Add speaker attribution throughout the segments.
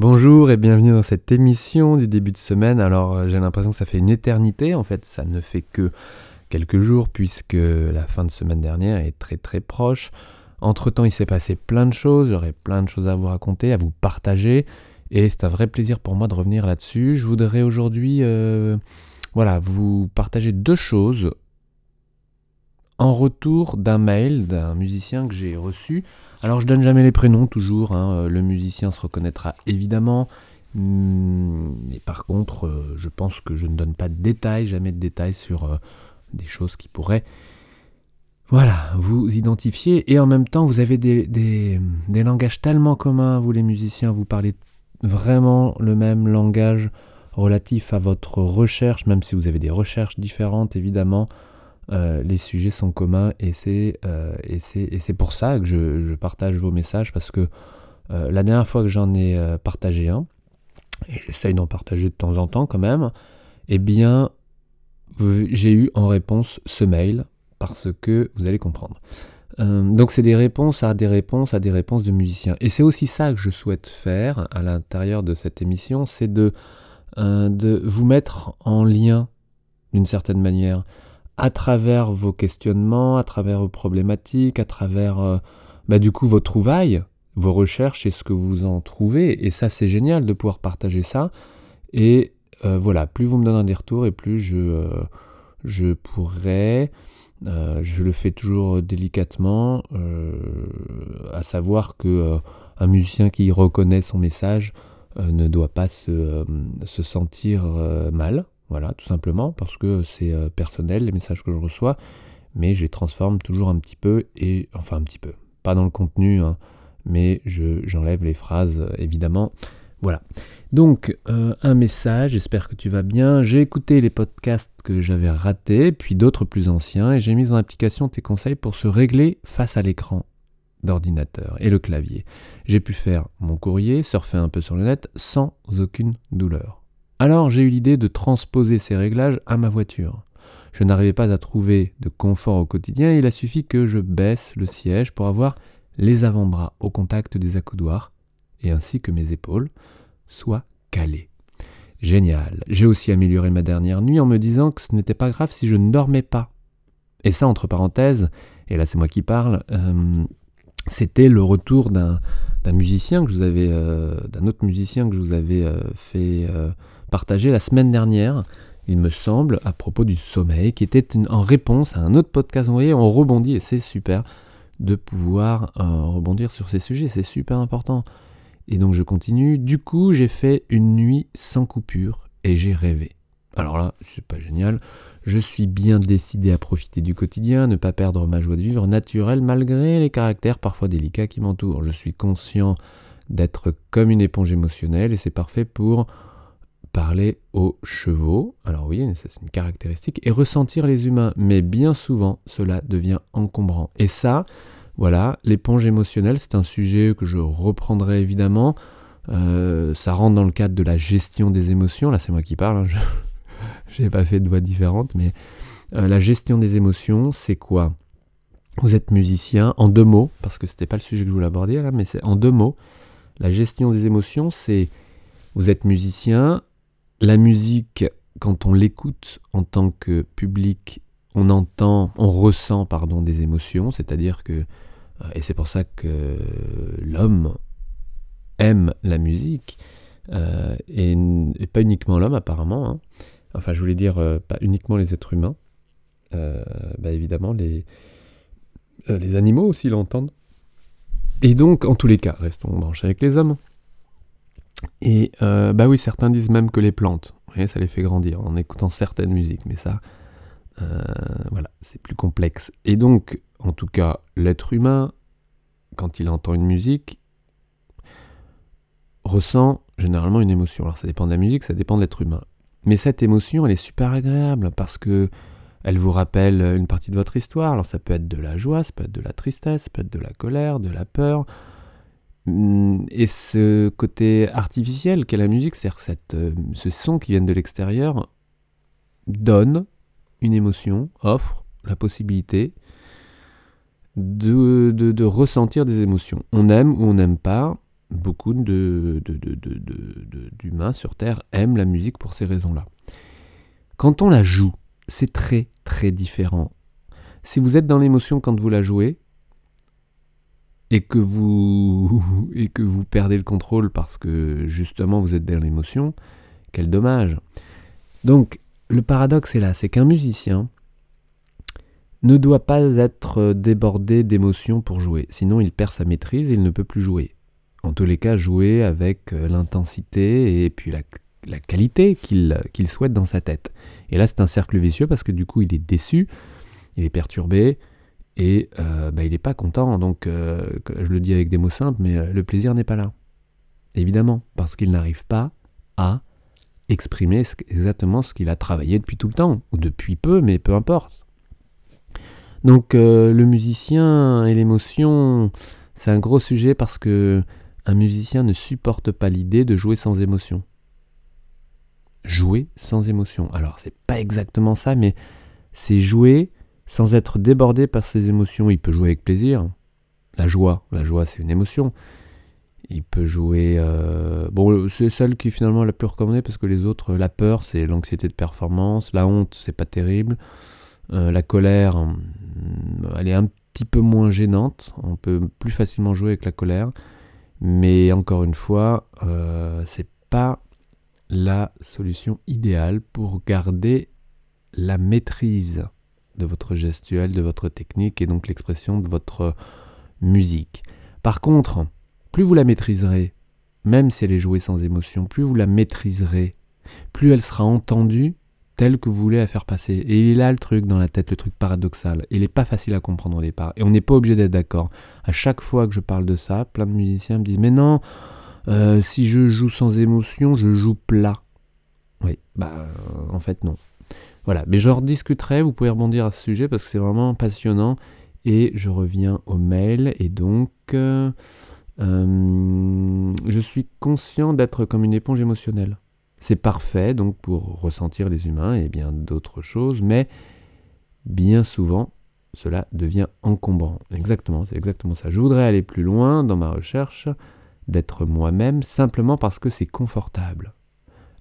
Speaker 1: Bonjour et bienvenue dans cette émission du début de semaine. Alors euh, j'ai l'impression que ça fait une éternité, en fait ça ne fait que quelques jours puisque la fin de semaine dernière est très très proche. Entre temps il s'est passé plein de choses, j'aurais plein de choses à vous raconter, à vous partager et c'est un vrai plaisir pour moi de revenir là-dessus. Je voudrais aujourd'hui euh, voilà, vous partager deux choses en retour d'un mail d'un musicien que j'ai reçu. Alors je donne jamais les prénoms toujours, hein, euh, le musicien se reconnaîtra évidemment. Mais hmm, par contre, euh, je pense que je ne donne pas de détails, jamais de détails sur euh, des choses qui pourraient voilà, vous identifier. Et en même temps, vous avez des, langages tellement communs, vous les musiciens, vous parlez vraiment le même langage relatif à votre recherche, même si vous avez des recherches différentes évidemment. Euh, les sujets sont communs et c'est euh, c'est pour ça que je, partage vos messages parce que euh, la dernière fois que j'en ai partagé un, et j'essaye d'en partager de temps en temps quand même, eh bien j'ai eu en réponse ce mail parce que vous allez comprendre. donc c'est des réponses à des réponses à des réponses de musiciens. Et c'est aussi ça que je souhaite faire à l'intérieur de cette émission, c'est de, de vous mettre en lien d'une certaine manière à travers vos questionnements, à travers vos problématiques, à travers euh, bah, du coup vos trouvailles, vos recherches et ce que vous en trouvez. Et ça, c'est génial de pouvoir partager ça. Et euh, voilà, plus vous me donnez des retours et plus je, euh, je pourrais, je le fais toujours délicatement, à savoir que un musicien qui reconnaît son message ne doit pas se, se sentir mal voilà, tout simplement, parce que c'est euh, personnel les messages que je reçois, mais je les transforme toujours un petit peu, et enfin un petit peu, pas dans le contenu, hein, mais j'enlève les phrases, euh, évidemment. Voilà. Donc, euh, un message, j'espère que tu vas bien. J'ai écouté les podcasts que j'avais ratés, puis d'autres plus anciens, et j'ai mis en application tes conseils pour se régler face à l'écran d'ordinateur et le clavier. J'ai pu faire mon courrier, surfer un peu sur le net, sans aucune douleur. Alors j'ai eu l'idée de transposer ces réglages à ma voiture. Je n'arrivais pas à trouver de confort au quotidien il a suffi que je baisse le siège pour avoir les avant-bras au contact des accoudoirs et ainsi que mes épaules soient calées. Génial. J'ai aussi amélioré ma dernière nuit en me disant que ce n'était pas grave si je ne dormais pas. Et ça, entre parenthèses, et là c'est moi qui parle, euh, c'était le retour d'un musicien que je vous avais, euh, d'un autre musicien que je vous avais euh, fait partagé la semaine dernière, il me semble, à propos du sommeil, qui était en réponse à un autre podcast. Vous voyez, on rebondit et c'est super de pouvoir euh, rebondir sur ces sujets, c'est super important. Et donc je continue. Du coup, j'ai fait une nuit sans coupure et j'ai rêvé. Alors là, c'est pas génial. Je suis bien décidé à profiter du quotidien, ne pas perdre ma joie de vivre naturelle malgré les caractères parfois délicats qui m'entourent. Je suis conscient d'être comme une éponge émotionnelle et c'est parfait pour parler aux chevaux, alors oui, c'est une caractéristique, et ressentir les humains, mais bien souvent cela devient encombrant. Et ça, voilà, l'éponge émotionnelle, c'est un sujet que je reprendrai évidemment. Euh, ça rentre dans le cadre de la gestion des émotions. Là, c'est moi qui parle. Hein, je n'ai pas fait de voix différente, mais euh, la gestion des émotions, c'est quoi? Vous êtes musicien, en deux mots, parce que c'était pas le sujet que je voulais aborder là, mais c'est en deux mots. La gestion des émotions, c'est vous êtes musicien, la musique, quand on l'écoute en tant que public, on entend, on ressent pardon, des émotions, c'est-à-dire que, euh, et c'est pour ça que l'homme aime la musique, euh, et, pas uniquement l'homme apparemment, hein. enfin je voulais dire euh, pas uniquement les êtres humains, bah, évidemment les, les animaux aussi l'entendent. Et donc, en tous les cas, restons branchés avec les hommes. Et euh, bah oui, certains disent même que les plantes, ça les fait grandir en écoutant certaines musiques, mais ça, euh, voilà, c'est plus complexe. Et donc, en tout cas, l'être humain, quand il entend une musique, ressent généralement une émotion. Alors ça dépend de la musique, ça dépend de l'être humain. Mais cette émotion, elle est super agréable parce que elle vous rappelle une partie de votre histoire. Alors ça peut être de la joie, ça peut être de la tristesse, ça peut être de la colère, de la peur, et ce côté artificiel qu'est la musique, c'est-à-dire euh, ce son qui vient de l'extérieur, donne une émotion, offre la possibilité de, de, ressentir des émotions. On aime ou on n'aime pas, beaucoup de, d'humains sur Terre aiment la musique pour ces raisons-là. Quand on la joue, c'est très très différent. Si vous êtes dans l'émotion quand vous la jouez, et que vous et que vous perdez le contrôle parce que justement vous êtes dans l'émotion, quel dommage. Donc le paradoxe est là, c'est qu'un musicien ne doit pas être débordé d'émotions pour jouer, sinon il perd sa maîtrise et il ne peut plus jouer. En tous les cas, jouer avec euh, l'intensité et puis la, qualité qu'il souhaite dans sa tête. Et là, c'est un cercle vicieux parce que du coup, il est déçu, il est perturbé, et euh, bah, il n'est pas content. Donc, euh, je le dis avec des mots simples, mais euh, le plaisir n'est pas là. Évidemment, parce qu'il n'arrive pas à exprimer exactement ce qu'il a travaillé depuis tout le temps, ou depuis peu, mais peu importe. Donc, le musicien et l'émotion, c'est un gros sujet parce que un musicien ne supporte pas l'idée de jouer sans émotion. Jouer sans émotion. Alors, c'est pas exactement ça, mais c'est jouer sans être débordé par ses émotions. Il peut jouer avec plaisir. La joie, la joie c'est une émotion. Il peut jouer... Euh, bon, c'est celle qui finalement la plus recommandée parce que les autres, la peur c'est l'anxiété de performance, la honte c'est pas terrible, euh, la colère, hum, elle est un petit peu moins gênante, on peut plus facilement jouer avec la colère, mais encore une fois, euh, c'est pas la solution idéale pour garder la maîtrise de votre gestuelle, de votre technique et donc l'expression de votre musique. Par contre, plus vous la maîtriserez, même si elle est jouée sans émotion, plus vous la maîtriserez, plus elle sera entendue telle que vous voulez la faire passer. Et il est là le truc dans la tête, le truc paradoxal. Il n'est pas facile à comprendre au départ. Et on n'est pas obligé d'être d'accord. À chaque fois que je parle de ça, plein de musiciens me disent Mais non, euh, si je joue sans émotion, je joue plat. Oui, bah en fait non. Voilà, mais je rediscuterai, vous pouvez rebondir à ce sujet parce que c'est vraiment passionnant. Et je reviens au mail. Et donc, euh, euh, je suis conscient d'être comme une éponge émotionnelle. C'est parfait donc pour ressentir les humains et bien d'autres choses, mais bien souvent, cela devient encombrant. Exactement, c'est exactement ça. Je voudrais aller plus loin dans ma recherche, d'être moi-même, simplement parce que c'est confortable.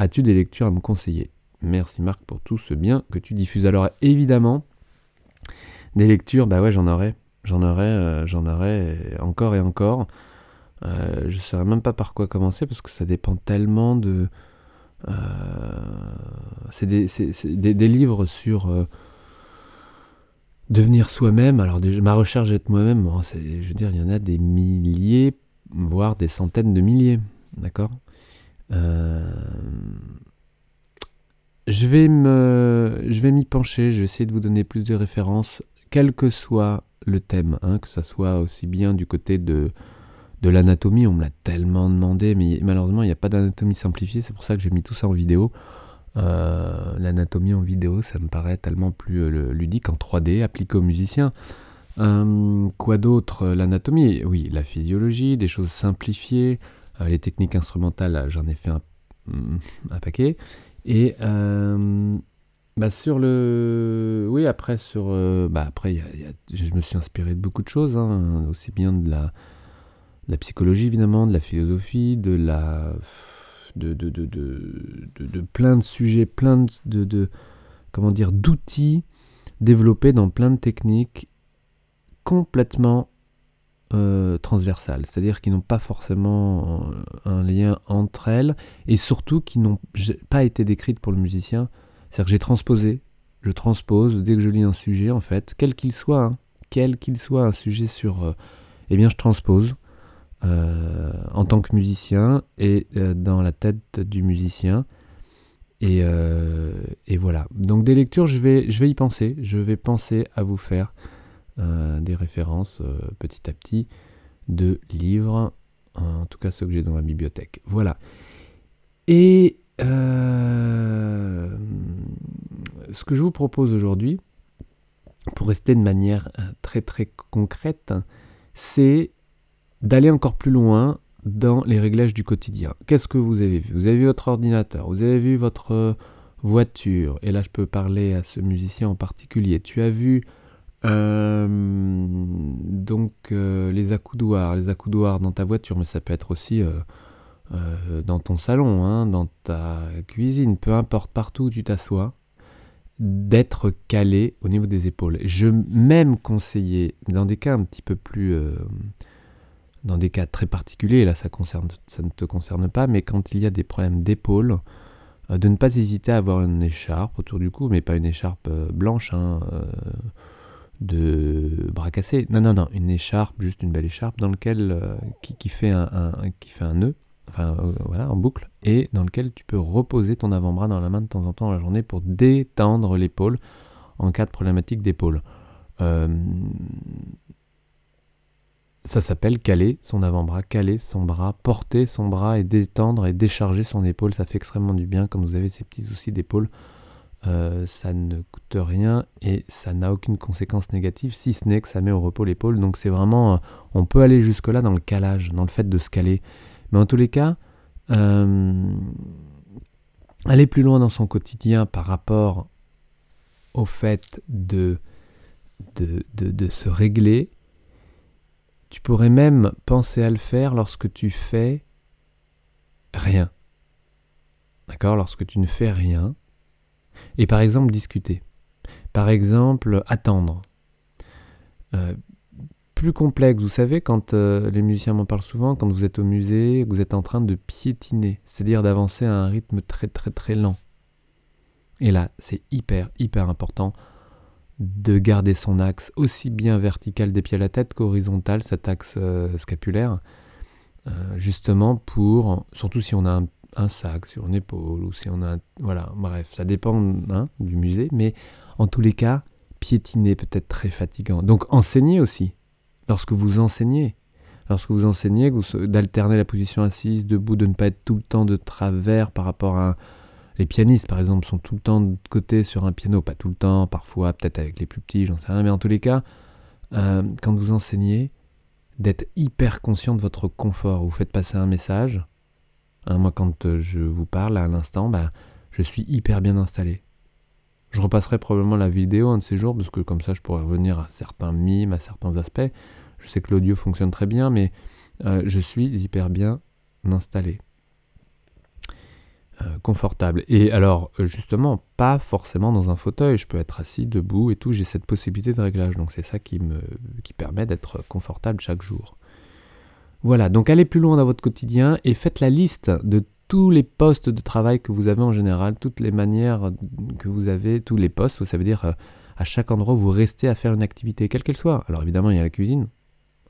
Speaker 1: As-tu des lectures à me conseiller? Merci Marc pour tout ce bien que tu diffuses. Alors évidemment, des lectures, bah ouais, j'en aurais. J'en aurais, euh, j'en aurais encore et encore. Euh, je ne saurais même pas par quoi commencer parce que ça dépend tellement de. Euh, c'est des, livres sur devenir soi-même. Alors, ma recherche d'être moi-même, je veux dire, il y en a des milliers, voire des centaines de milliers. D'accord? Je vais me, je vais m'y pencher, je vais essayer de vous donner plus de références, quel que soit le thème, hein, que ça soit aussi bien du côté de, de l'anatomie, on me l'a tellement demandé, mais malheureusement il n'y a pas d'anatomie simplifiée, c'est pour ça que j'ai mis tout ça en vidéo. Euh, l'anatomie en vidéo, ça me paraît tellement plus euh, ludique en 3D, appliqué aux musiciens. Euh, quoi d'autre L'anatomie, oui, la physiologie, des choses simplifiées, les techniques instrumentales, j'en ai fait un, un paquet. Et euh, bah sur le. Oui, après, sur. Euh, bah après, y a, je me suis inspiré de beaucoup de choses, hein, aussi bien de la, la psychologie, évidemment, de la philosophie, de la. De, de, de, de, plein de sujets, plein de comment dire, d'outils développés dans plein de techniques complètement euh, transversales, c'est-à-dire qui n'ont pas forcément un lien entre elles, et surtout qui n'ont pas été décrites pour le musicien. C'est-à-dire que j'ai transposé, je transpose dès que je lis un sujet, en fait, quel qu'il soit, hein, quel qu'il soit un sujet sur... Euh, eh bien, je transpose euh, en tant que musicien et dans la tête du musicien. Et, et, voilà. Donc des lectures, je vais, je vais y penser. Je vais penser à vous faire euh, des références euh, petit à petit de livres, en tout cas ceux que j'ai dans ma bibliothèque. Voilà. Et euh, ce que je vous propose aujourd'hui, pour rester de manière très très concrète, c'est d'aller encore plus loin dans les réglages du quotidien. Qu'est-ce que vous avez vu? Vous avez vu votre ordinateur, vous avez vu votre voiture, et là je peux parler à ce musicien en particulier. Tu as vu donc les accoudoirs, les accoudoirs dans ta voiture, mais ça peut être aussi dans ton salon, hein, dans ta cuisine, peu importe, partout où tu t'assois, d'être calé au niveau des épaules. Je même conseillé, dans des cas un petit peu plus... Euh, dans des cas très particuliers, là ça, ça ne te concerne pas, mais quand il y a des problèmes d'épaule, euh, de ne pas hésiter à avoir une écharpe autour du cou, mais pas une écharpe euh, blanche, hein, de bras cassés. Non, non, non, une écharpe, juste une belle écharpe dans lequel, qui, qui, fait un, nœud enfin euh, voilà, en boucle, et dans lequel tu peux reposer ton avant-bras dans la main de temps en temps la journée pour détendre l'épaule en cas de problématique d'épaule. Euh, ça s'appelle caler son avant-bras, caler son bras, porter son bras et détendre et décharger son épaule. Ça fait extrêmement du bien quand vous avez ces petits soucis d'épaule. Euh, ça ne coûte rien et ça n'a aucune conséquence négative si ce n'est que ça met au repos l'épaule. Donc c'est vraiment, on peut aller jusque là dans le calage, dans le fait de se caler. Mais en tous les cas, euh, aller plus loin dans son quotidien par rapport au fait de, de, de, se régler, tu pourrais même penser à le faire lorsque tu fais rien. D'accord? Lorsque tu ne fais rien. Et par exemple, discuter. Par exemple, attendre. Euh, plus complexe. Vous savez, quand euh, les musiciens m'en parlent souvent, quand vous êtes au musée, vous êtes en train de piétiner, c'est-à-dire d'avancer à un rythme très très très lent. Et là, c'est hyper hyper important de garder son axe aussi bien vertical des pieds à la tête qu'horizontal, cet axe euh, scapulaire, justement pour, surtout si on a un, sac sur une épaule ou si on a, voilà, bref, ça dépend hein, du musée, mais en tous les cas, piétiner peut être très fatigant. Donc enseigner aussi, lorsque vous enseignez. Lorsque vous enseignez, d'alterner la position assise, debout, de ne pas être tout le temps de travers par rapport à... Les pianistes, par exemple, sont tout le temps de côté sur un piano, pas tout le temps, parfois, peut-être avec les plus petits, j'en sais rien, mais en tous les cas, euh, quand vous enseignez, d'être hyper conscient de votre confort. Vous faites passer un message. Hein, moi, quand euh, je vous parle à l'instant, bah, je suis hyper bien installé. Je repasserai probablement la vidéo un de ces jours, parce que comme ça, je pourrais revenir à certains mimes, à certains aspects. Je sais que l'audio fonctionne très bien, mais euh, je suis hyper bien installé. Euh, confortable. Et alors, justement, pas forcément dans un fauteuil. Je peux être assis, debout et tout. J'ai cette possibilité de réglage. Donc, c'est ça qui me qui permet d'être confortable chaque jour. Voilà, donc allez plus loin dans votre quotidien et faites la liste de tous les postes de travail que vous avez en général, toutes les manières que vous avez, tous les postes, ça veut dire à chaque endroit où vous restez à faire une activité, quelle qu'elle soit. Alors évidemment, il y a la cuisine.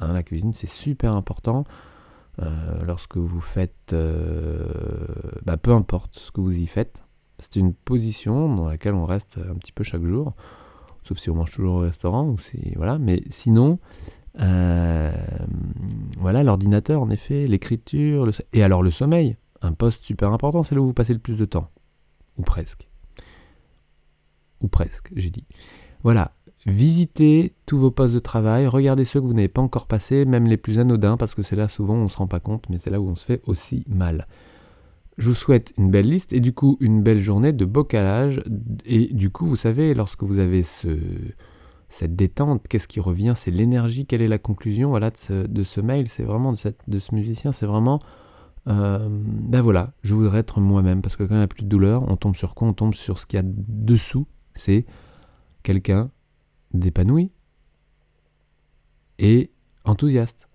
Speaker 1: Hein, la cuisine, c'est super important. Euh, lorsque vous faites, euh, bah, peu importe ce que vous y faites, c'est une position dans laquelle on reste un petit peu chaque jour, sauf si on mange toujours au restaurant ou si voilà. Mais sinon, euh, voilà, l'ordinateur en effet, l'écriture, et alors le sommeil, un poste super important, c'est là où vous passez le plus de temps, ou presque. Ou presque, j'ai dit. Voilà, visitez tous vos postes de travail, regardez ceux que vous n'avez pas encore passés, même les plus anodins, parce que c'est là souvent on ne se rend pas compte, mais c'est là où on se fait aussi mal. Je vous souhaite une belle liste et du coup une belle journée de beau calage. Et du coup, vous savez, lorsque vous avez ce, cette détente, qu'est-ce qui revient C'est l'énergie, quelle est la conclusion voilà, de, ce, de ce mail C'est vraiment de, ce musicien, c'est vraiment euh, ben voilà, je voudrais être moi-même parce que quand il n'y a plus de douleur, on tombe sur quoi? On tombe sur ce qu'il y a dessous. C'est quelqu'un d'épanoui et enthousiaste,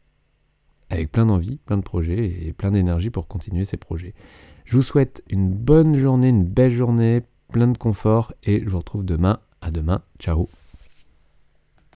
Speaker 1: avec plein d'envie, plein de projets et plein d'énergie pour continuer ces projets. Je vous souhaite une bonne journée, une belle journée, plein de confort et je vous retrouve demain. À demain, ciao